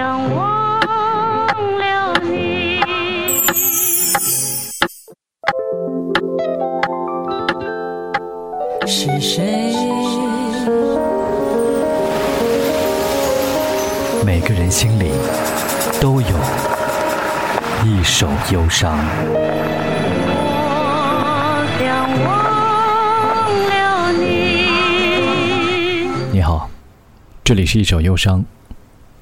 两忘了你。是谁？每个人心里都有一首忧伤。我想忘了你。你好，这里是一首忧伤，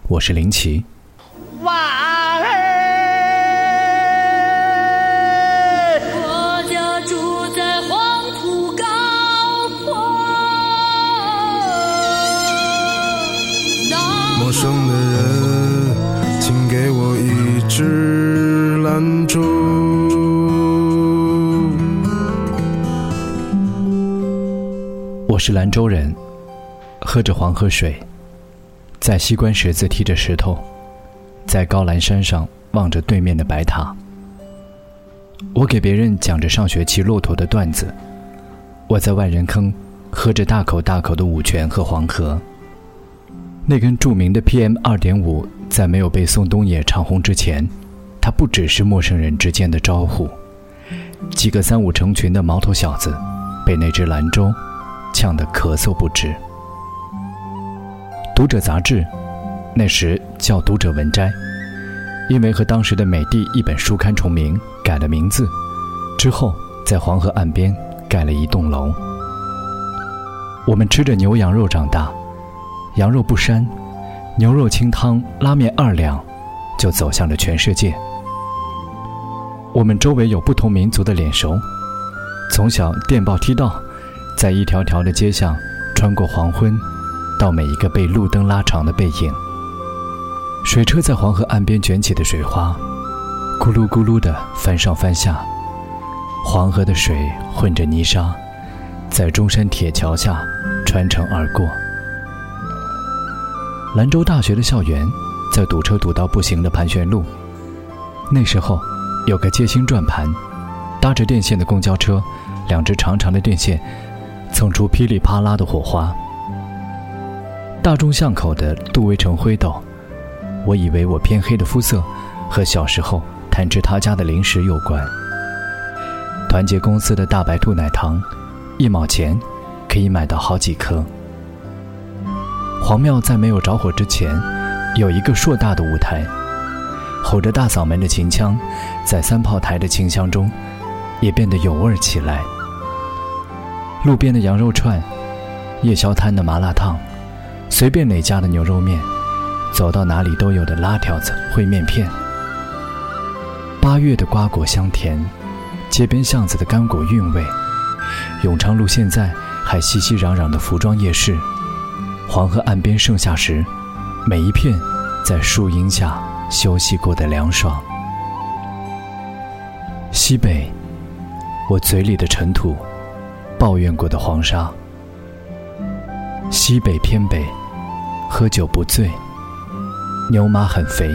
我是林奇。我家住在黄土高坡。陌生的人，请给我一支兰州。我是兰州人，喝着黄河水，在西关十字踢着石头，在高兰山上望着对面的白塔。我给别人讲着上学骑骆驼的段子，我在万人坑喝着大口大口的五泉和黄河。那根著名的 PM 二点五，在没有被宋冬野唱红之前，它不只是陌生人之间的招呼。几个三五成群的毛头小子，被那只兰州呛得咳嗽不止。读者杂志，那时叫读者文摘，因为和当时的美的一本书刊重名，改了名字。之后在黄河岸边盖了一栋楼。我们吃着牛羊肉长大，羊肉不膻，牛肉清汤拉面二两，就走向了全世界。我们周围有不同民族的脸熟，从小电报梯道，在一条条的街巷穿过黄昏，到每一个被路灯拉长的背影。水车在黄河岸边卷起的水花，咕噜咕噜地翻上翻下，黄河的水混着泥沙，在中山铁桥下穿城而过。兰州大学的校园在堵车堵到不行的盘旋路，那时候有个街心转盘，搭着电线的公交车，两只长长的电线蹭出噼里啪啦的火花。大众巷口的杜威城灰斗，我以为我偏黑的肤色和小时候贪吃他家的零食有关。团结公司的大白兔奶糖，一毛钱可以买到好几颗。黄庙在没有着火之前，有一个硕大的舞台，吼着大嗓门的秦腔，在三炮台的清香中，也变得有味儿起来。路边的羊肉串，夜宵摊的麻辣烫，随便哪家的牛肉面，走到哪里都有的拉条子烩面片。八月的瓜果香甜，街边巷子的干果韵味，永昌路现在还熙熙攘攘的服装夜市。黄河岸边盛夏时，每一片在树荫下休息过的凉爽。西北，我嘴里的尘土，抱怨过的黄沙。西北偏北，喝酒不醉，牛马很肥，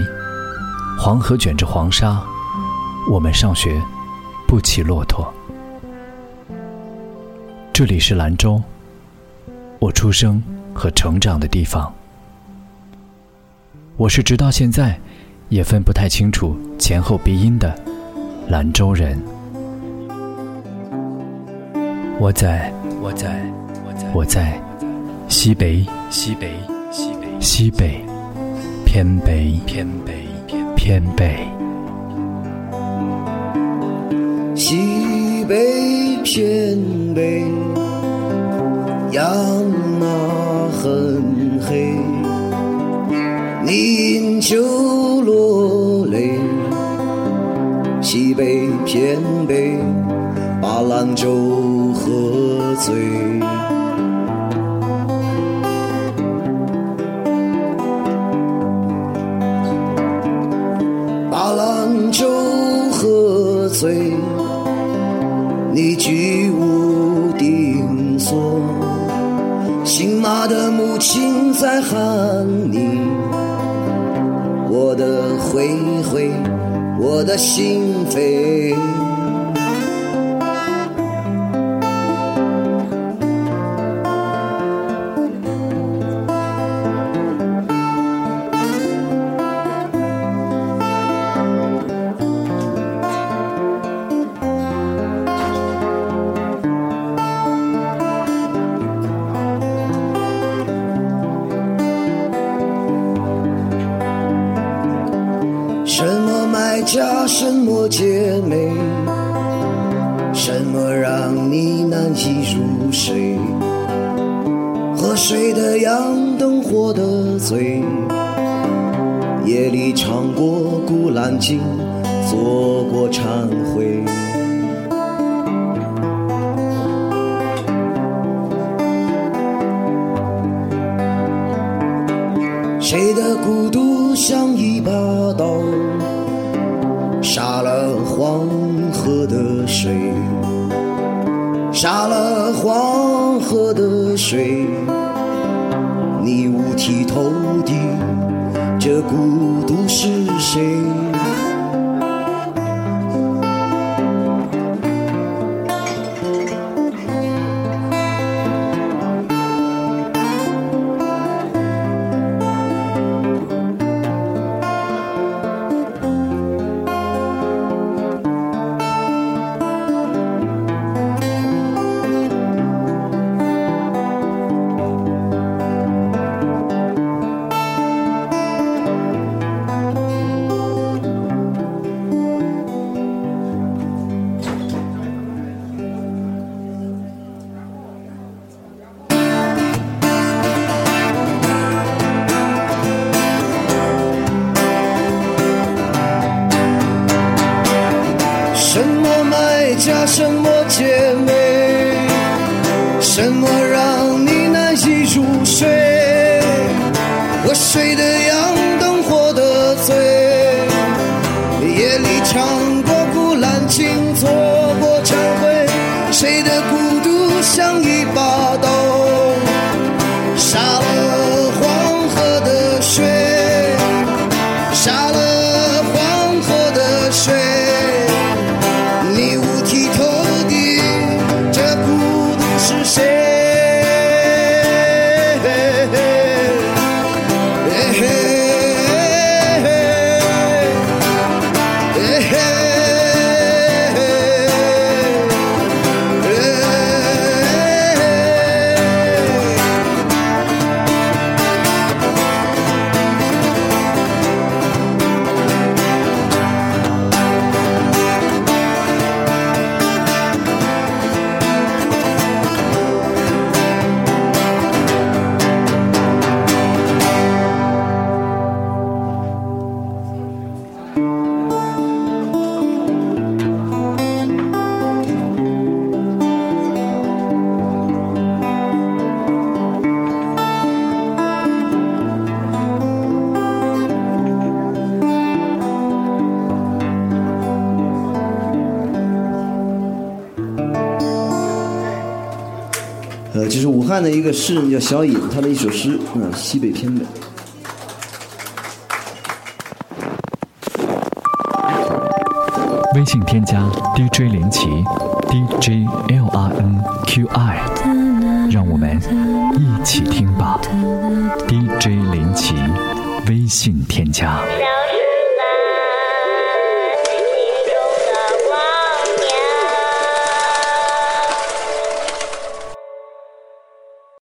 黄河卷着黄沙，我们上学不骑骆驼。这里是兰州，我出生和成长的地方。我是直到现在也分不太清楚前后鼻音的兰州人。我在，我在，我在，我在西北，西北，西北，偏北，偏北，偏北。西北偏北，阳啊很黑，饮酒落泪。西北偏北，把兰州喝醉。你，我的灰灰，我的心扉。卖家，什么姐妹？什么让你难以入睡？喝水的羊，灯火的醉，夜里唱过《古兰经》，做过忏悔。谁的孤独像一把的水，杀了黄河的水，你五体投地，这孤独是谁？什么姐妹，什么让你难以入睡？我睡的样，呃，就是武汉的一个诗人叫小尹，他的一首诗，嗯，西北偏北。微信添加 DJ 林奇，DJ L R N Q I，让我们一起听吧。DJ 林奇，微信添加。